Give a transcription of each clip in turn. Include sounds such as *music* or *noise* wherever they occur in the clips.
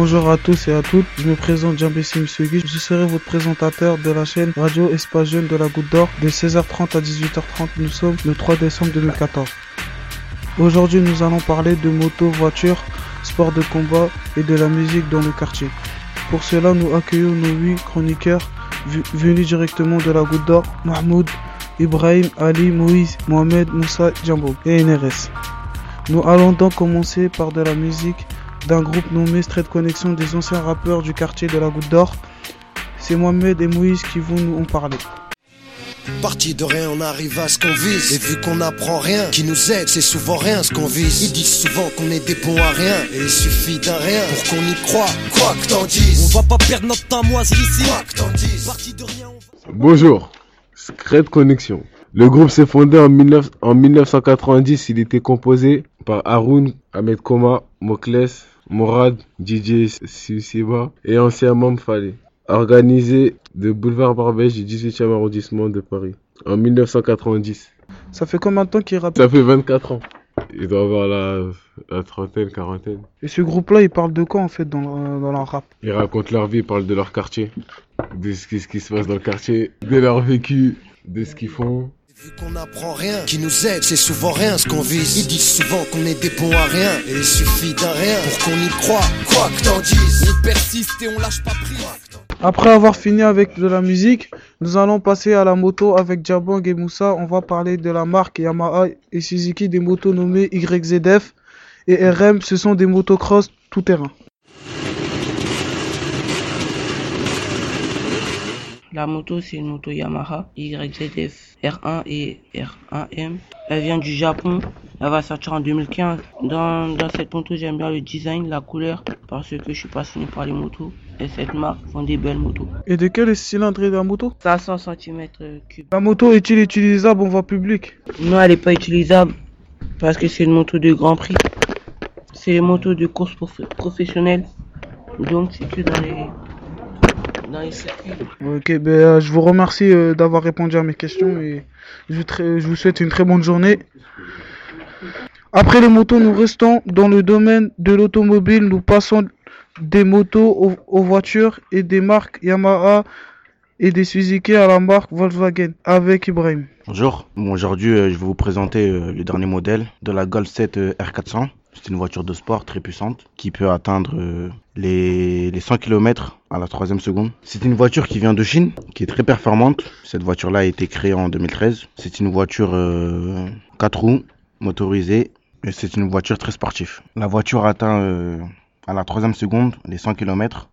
Bonjour à tous et à toutes, je me présente Jean-Bessim Sugi, je serai votre présentateur de la chaîne Radio Espace de la Goutte d'Or de 16h30 à 18h30. Nous sommes le 3 décembre 2014. Aujourd'hui, nous allons parler de moto, voiture, sport de combat et de la musique dans le quartier. Pour cela, nous accueillons nos huit chroniqueurs venus directement de la Goutte d'Or, Mahmoud, Ibrahim, Ali, Moïse, Mohamed, Moussa, Djambo et NRS. Nous allons donc commencer par de la musique d'un groupe nommé Street Connection des anciens rappeurs du quartier de la Goutte d'Or. C'est Mohamed et Moïse qui vont nous en parler. Parti de rien, on arrive à ce qu'on vise. Et vu qu'on n'apprend rien, qui nous aide, c'est souvent rien ce qu'on vise. Ils disent souvent qu'on est des bons à rien. Et il suffit d'un rien pour qu'on y croit. Quoi que t'en dises. On va pas perdre notre temps moi ici. Quoi que t'en dises. Parti de rien, on va... Bonjour, Secret Connection. Le groupe s'est fondé en, 19... en 1990. Il était composé par Haroun, Ahmed Koma, Mokles, Morad, DJ Siusiba et ancien membre Fallait. Organisé de boulevard Barbège du 18e arrondissement de Paris en 1990. Ça fait combien de temps qu'il rappe? Ça fait 24 ans. Il doit avoir la, la trentaine, quarantaine. Et ce groupe-là, il parle de quoi en fait dans, dans leur rap? Ils racontent leur vie, ils parlent de leur quartier, de ce qui, ce qui se passe dans le quartier, de leur vécu, de ce qu'ils font. Vu qu'on n'apprend rien, qui nous aide, c'est souvent rien ce qu'on vise. Ils disent souvent qu'on est des bons à rien, et il suffit d'un rien pour qu'on y croit. Quoi que t'en dises, on persiste et on lâche pas prise. Après avoir fini avec de la musique, nous allons passer à la moto avec Jabong et Moussa. On va parler de la marque Yamaha et Suzuki des motos nommées YZF et RM. Ce sont des motocross tout terrain. La moto, c'est une moto Yamaha YZF R1 et R1M. Elle vient du Japon. Elle va sortir en 2015. Dans, dans cette moto, j'aime bien le design, la couleur, parce que je suis passionné par les motos. Et cette marque font des belles motos. Et de quel cylindre est la moto? 500 cm3. La moto est-il utilisable en voie publique? Non, elle n'est pas utilisable parce que c'est une moto de grand prix. C'est une moto de course prof professionnelle. Donc, c'est que dans les. Ok, ben, euh, je vous remercie euh, d'avoir répondu à mes questions et je vous, je vous, souhaite une très bonne journée. Après les motos, nous restons dans le domaine de l'automobile. Nous passons des motos aux, aux, voitures et des marques Yamaha et des Suzuki à la marque Volkswagen avec Ibrahim. Bonjour, bon, aujourd'hui euh, je vais vous présenter euh, le dernier modèle de la Golf 7 euh, R400. C'est une voiture de sport très puissante qui peut atteindre euh, les, les 100 km à la troisième seconde. C'est une voiture qui vient de Chine, qui est très performante. Cette voiture-là a été créée en 2013. C'est une voiture 4 roues, motorisée, et c'est une voiture très sportive. La voiture atteint euh, à la troisième seconde les 100 km.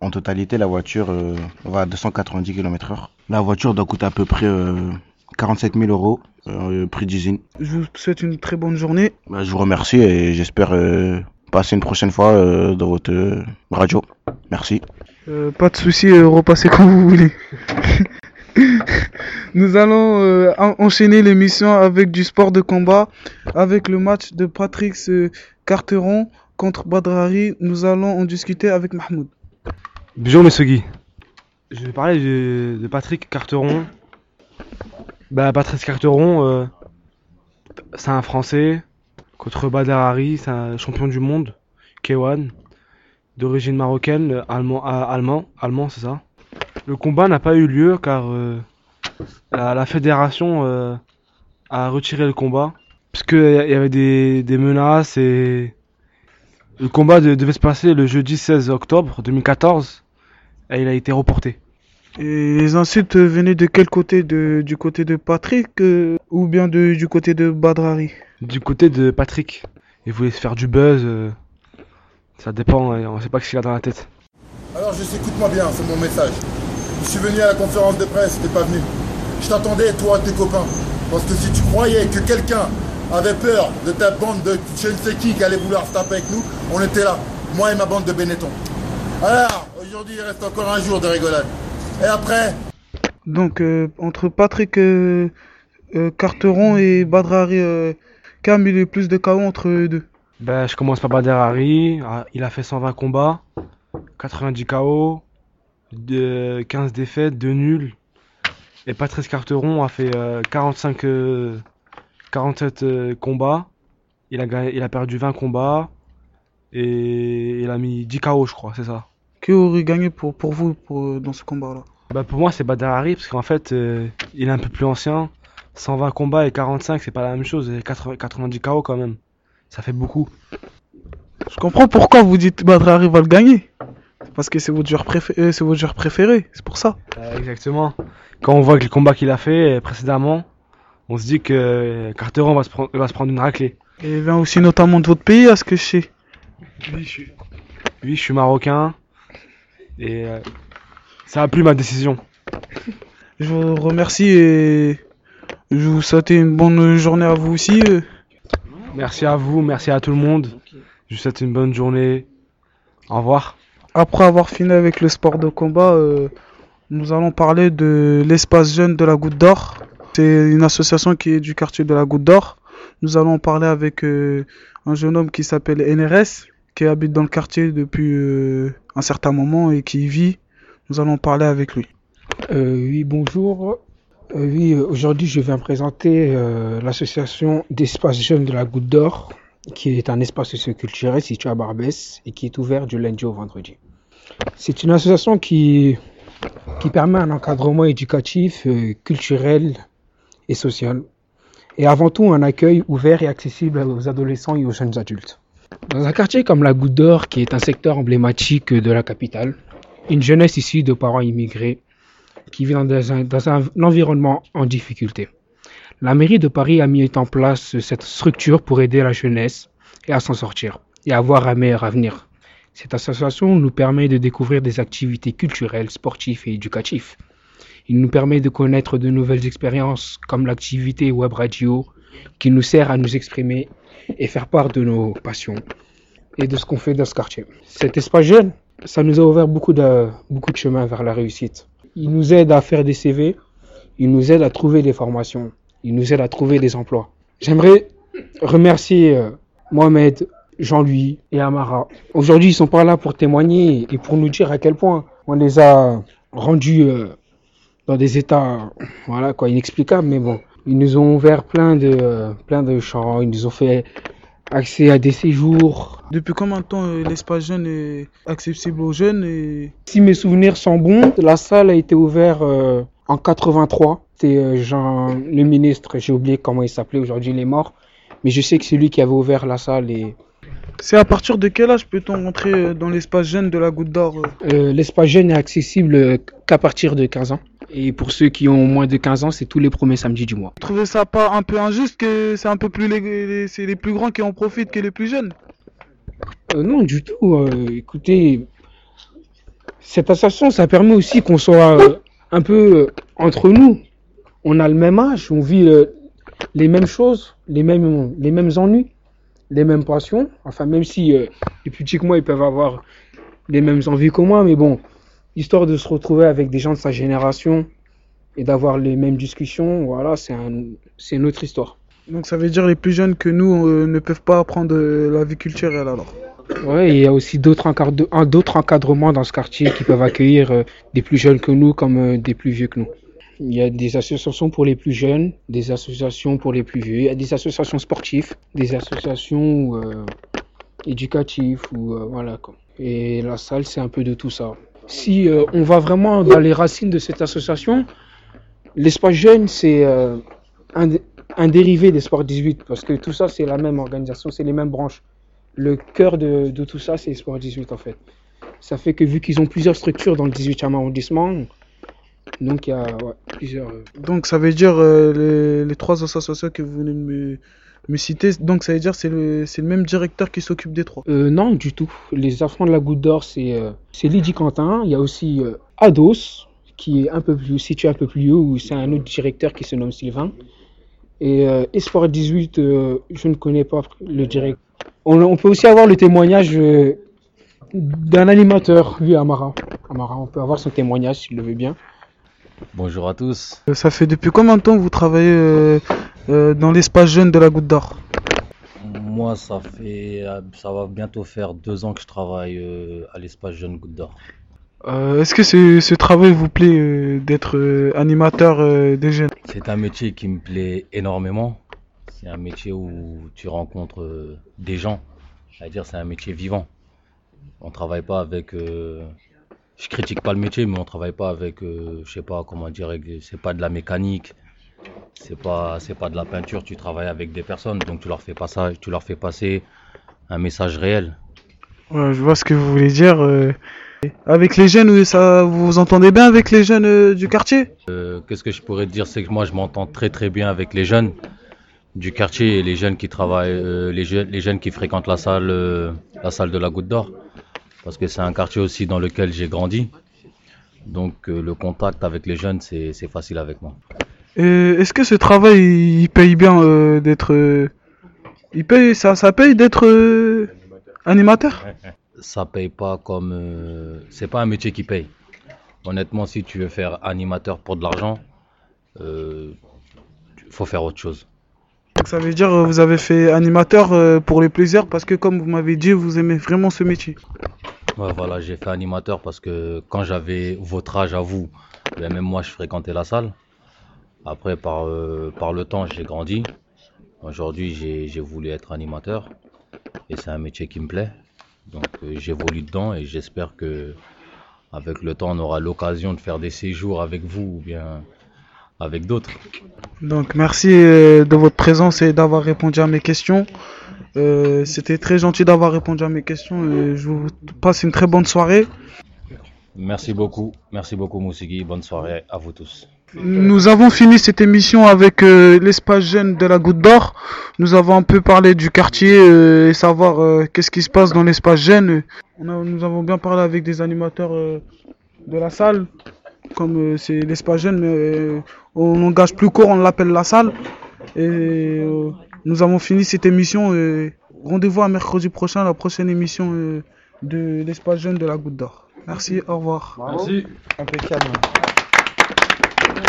En totalité, la voiture euh, va à 290 km heure. La voiture doit coûter à peu près euh, 47 000 euros, euh, prix d'usine. Je vous souhaite une très bonne journée. Bah, je vous remercie et j'espère euh, passer une prochaine fois euh, dans votre radio. Merci. pas de souci, repassez quand vous voulez. *laughs* Nous allons enchaîner l'émission avec du sport de combat, avec le match de Patrick Carteron contre Badrari. Nous allons en discuter avec Mahmoud. Bonjour Monsieur Guy. Je vais parler de, de Patrick Carteron. Bah Patrick Carteron, euh, c'est un Français contre Badr Hari, c'est un champion du monde, K1, d'origine marocaine, allemand, allemand, allemand c'est ça. Le combat n'a pas eu lieu car euh, la, fédération euh, a retiré le combat puisque il y avait des, menaces et le combat de, devait se passer le jeudi 16 octobre 2014 et il a été reporté. Et les insultes venaient de quel côté de, Du côté de Patrick euh, ou bien de, du côté de Badrari? Du côté de Patrick. Il voulait se faire du buzz. Euh, ça dépend, on ne sait pas ce qu'il a dans la tête. Alors je écoute-moi bien, c'est mon message. Je suis venu à la conférence de presse, t'es pas venu. Je t'attendais, toi et tes copains. Parce que si tu croyais que quelqu'un avait peur de ta bande de je ne sais qui qui allait vouloir se taper avec nous, on était là. Moi et ma bande de Benetton. Alors, aujourd'hui il reste encore un jour de rigolade. Et après Donc, euh, entre Patrick euh, euh, Carteron et Badrari, euh, qui a mis le plus de KO entre eux deux Ben, je commence par Badrari. Il a fait 120 combats, 90 KO, de 15 défaites, 2 nuls. Et Patrice Carteron a fait 45, 47 combats. Il a, gagné, il a perdu 20 combats. Et il a mis 10 KO, je crois, c'est ça. Qui aurait gagné pour, pour vous pour, dans ce combat-là Bah pour moi, c'est Badr Hari, parce qu'en fait, euh, il est un peu plus ancien. 120 combats et 45, c'est pas la même chose. Et 80 90 KO quand même. Ça fait beaucoup. Je comprends pourquoi vous dites Badr Hari va le gagner. Parce que c'est votre joueur préféré, c'est votre joueur préféré, c'est pour ça. Euh, exactement. Quand on voit que le combat qu'il a fait euh, précédemment, on se dit que euh, Carteron va se, prendre, va se prendre une raclée. Et il vient aussi notamment de votre pays, à ce que je sais. Oui, je suis, oui, je suis marocain. Et euh, ça a plu ma décision. *laughs* Je vous remercie et je vous souhaite une bonne journée à vous aussi. Merci à vous, merci à tout le monde. Je vous souhaite une bonne journée. Au revoir. Après avoir fini avec le sport de combat, euh, nous allons parler de l'espace jeune de la Goutte d'Or. C'est une association qui est du quartier de la Goutte d'Or. Nous allons parler avec euh, un jeune homme qui s'appelle NRS, qui habite dans le quartier depuis euh, un certain moment et qui y vit. Nous allons parler avec lui. Euh, oui, bonjour. Euh, oui, aujourd'hui, je viens présenter l'association d'espace jeunes de la Goutte d'Or, qui est un espace socioculturel situé à Barbès et qui est ouvert du lundi au vendredi. C'est une association qui, qui permet un encadrement éducatif, culturel et social, et avant tout un accueil ouvert et accessible aux adolescents et aux jeunes adultes. Dans un quartier comme la Goutte d'Or, qui est un secteur emblématique de la capitale, une jeunesse issue de parents immigrés qui vit dans un, environnement en difficulté. La mairie de Paris a mis en place cette structure pour aider la jeunesse et à s'en sortir et avoir un meilleur avenir. Cette association nous permet de découvrir des activités culturelles, sportives et éducatives. Il nous permet de connaître de nouvelles expériences comme l'activité web radio qui nous sert à nous exprimer et faire part de nos passions et de ce qu'on fait dans ce quartier. Cet espace jeune, ça nous a ouvert beaucoup de, beaucoup de chemin vers la réussite. Il nous aide à faire des CV, il nous aide à trouver des formations, il nous aide à trouver des emplois. J'aimerais remercier euh, Mohamed, Jean-Louis et Amara. Aujourd'hui, ils sont pas là pour témoigner et pour nous dire à quel point on les a rendus euh, dans des états voilà quoi inexplicables mais bon ils nous ont ouvert plein de euh, plein de champs ils nous ont fait accès à des séjours. Depuis combien de temps euh, l'espace jeune est accessible aux jeunes et si mes souvenirs sont bons la salle a été ouverte euh, en 83 c'est euh, Jean le ministre j'ai oublié comment il s'appelait aujourd'hui il est mort. Mais je sais que c'est lui qui avait ouvert la salle et c'est à partir de quel âge peut-on rentrer euh, dans l'espace jeune de la Goutte d'Or euh? Euh, l'espace jeune est accessible qu'à partir de 15 ans et pour ceux qui ont moins de 15 ans c'est tous les premiers samedis du mois Vous trouvez ça pas un peu injuste que c'est un peu plus les, les- c'est les plus grands qui en profitent que les plus jeunes? Euh, non, du tout. Euh, écoutez, cette association, ça permet aussi qu'on soit un peu entre nous. On a le même âge, on vit les mêmes choses, les mêmes, les mêmes ennuis, les mêmes passions. Enfin, même si euh, les plus petits que moi, ils peuvent avoir les mêmes envies que moi, mais bon, histoire de se retrouver avec des gens de sa génération et d'avoir les mêmes discussions, voilà, c'est un, une autre histoire. Donc ça veut dire les plus jeunes que nous euh, ne peuvent pas apprendre euh, la vie culturelle alors. Ouais, il y a aussi d'autres encadre- encadrements dans ce quartier qui peuvent accueillir euh, des plus jeunes que nous comme des plus vieux que nous. Il y a des associations pour les plus jeunes, des associations pour les plus vieux, il y a des associations sportives, des associations euh, éducatives ou euh, voilà quoi. Et la salle c'est un peu de tout ça. Si euh, on va vraiment dans les racines de cette association, l'espace jeune c'est un, dé- un dérivé des sports 18 parce que tout ça c'est la même organisation, c'est les mêmes branches le cœur de, de tout ça, c'est Sport 18 en fait. Ça fait que vu qu'ils ont plusieurs structures dans le 18e arrondissement, donc il y a ouais, plusieurs. euh, Donc ça veut dire euh, les, les trois associations que vous venez de me, me citer, donc ça veut dire c'est le même directeur qui s'occupe des trois. Euh, non, du tout. Les enfants de la Goutte d'Or, c'est euh, Lydie Quentin. Il y a aussi Ados, qui est un peu plus situé un peu plus haut, où c'est un autre directeur qui se nomme Sylvain. Et Esport 18, euh, je ne connais pas le directeur. On, on peut aussi avoir le témoignage d'un animateur, lui, Amara. Amara, on peut avoir son témoignage s'il le veut bien. Bonjour à tous. Euh, Ça fait depuis combien de temps que vous travaillez euh, euh, dans l'espace jeune de la Goutte d'Or? Moi, ça fait, ça va bientôt faire deux ans que je travaille euh, à l'espace Jeune Goutte d'Or. Est-ce que ce, ce travail vous plaît d'être animateur des jeunes? C'est un métier qui me plaît énormément. C'est un métier où tu rencontres des gens C'est-à-dire c'est un métier vivant. On travaille pas avec. Je critique pas le métier, mais on travaille pas avec, euh, je sais pas comment dire, c'est pas de la mécanique, c'est pas, c'est pas de la peinture. Tu travailles avec des personnes, donc tu leur fais passer, tu leur fais passer un message réel. Ouais, je vois ce que vous voulez dire. euh. Avec les jeunes, ça, vous vous entendez bien avec les jeunes euh, du quartier? Euh, Qu'est-ce que je pourrais te dire, c'est que moi je m'entends très très bien avec les jeunes du quartier et les jeunes qui travaillent, les, jeunes, les jeunes qui fréquentent la salle, la salle de la Goutte d'Or, parce que c'est un quartier aussi dans lequel j'ai grandi. Donc euh, le contact avec les jeunes, c'est facile avec moi. Est-ce que ce travail, il il paye bien euh, d'être... euh, Il paye, ça, ça paye d'être euh, animateur? *laughs* Ça paye pas comme, c'est pas un métier qui paye. Honnêtement, si tu veux faire animateur pour de l'argent, euh, faut faire autre chose. Donc ça veut dire euh, vous avez fait animateur pour le plaisir parce que comme vous m'avez dit, vous aimez vraiment ce métier. Voilà, j'ai fait animateur parce que quand j'avais votre âge à vous, ben, même moi je fréquentais la salle. Après, par, euh, le temps, j'ai grandi. Aujourd'hui, j'ai j'ai voulu être animateur et c'est un métier qui me plaît. Donc, euh, j'évolue dedans et j'espère que avec le temps, on aura l'occasion de faire des séjours avec vous ou bien avec d'autres. Donc merci euh, de votre présence et d'avoir répondu à mes questions. Euh, C'était très gentil d'avoir répondu à mes questions. et je vous passe une très bonne soirée. Merci beaucoup, merci beaucoup Moussigi. Bonne soirée à vous tous. Nous avons fini cette émission avec euh, l'espace jeune de la Goutte d'Or. Nous avons un peu parlé du quartier euh, et savoir euh, qu'est-ce qui se passe dans l'espace jeune. On a- nous avons bien parlé avec des animateurs de la salle, comme c'est l'espace jeune, mais on engage plus court, on l'appelle la salle. Et nous avons fini cette émission. et Rendez-vous à mercredi prochain, la prochaine émission euh, de l'espace jeune de la Goutte d'Or. Merci, au revoir. Merci. Impeccable.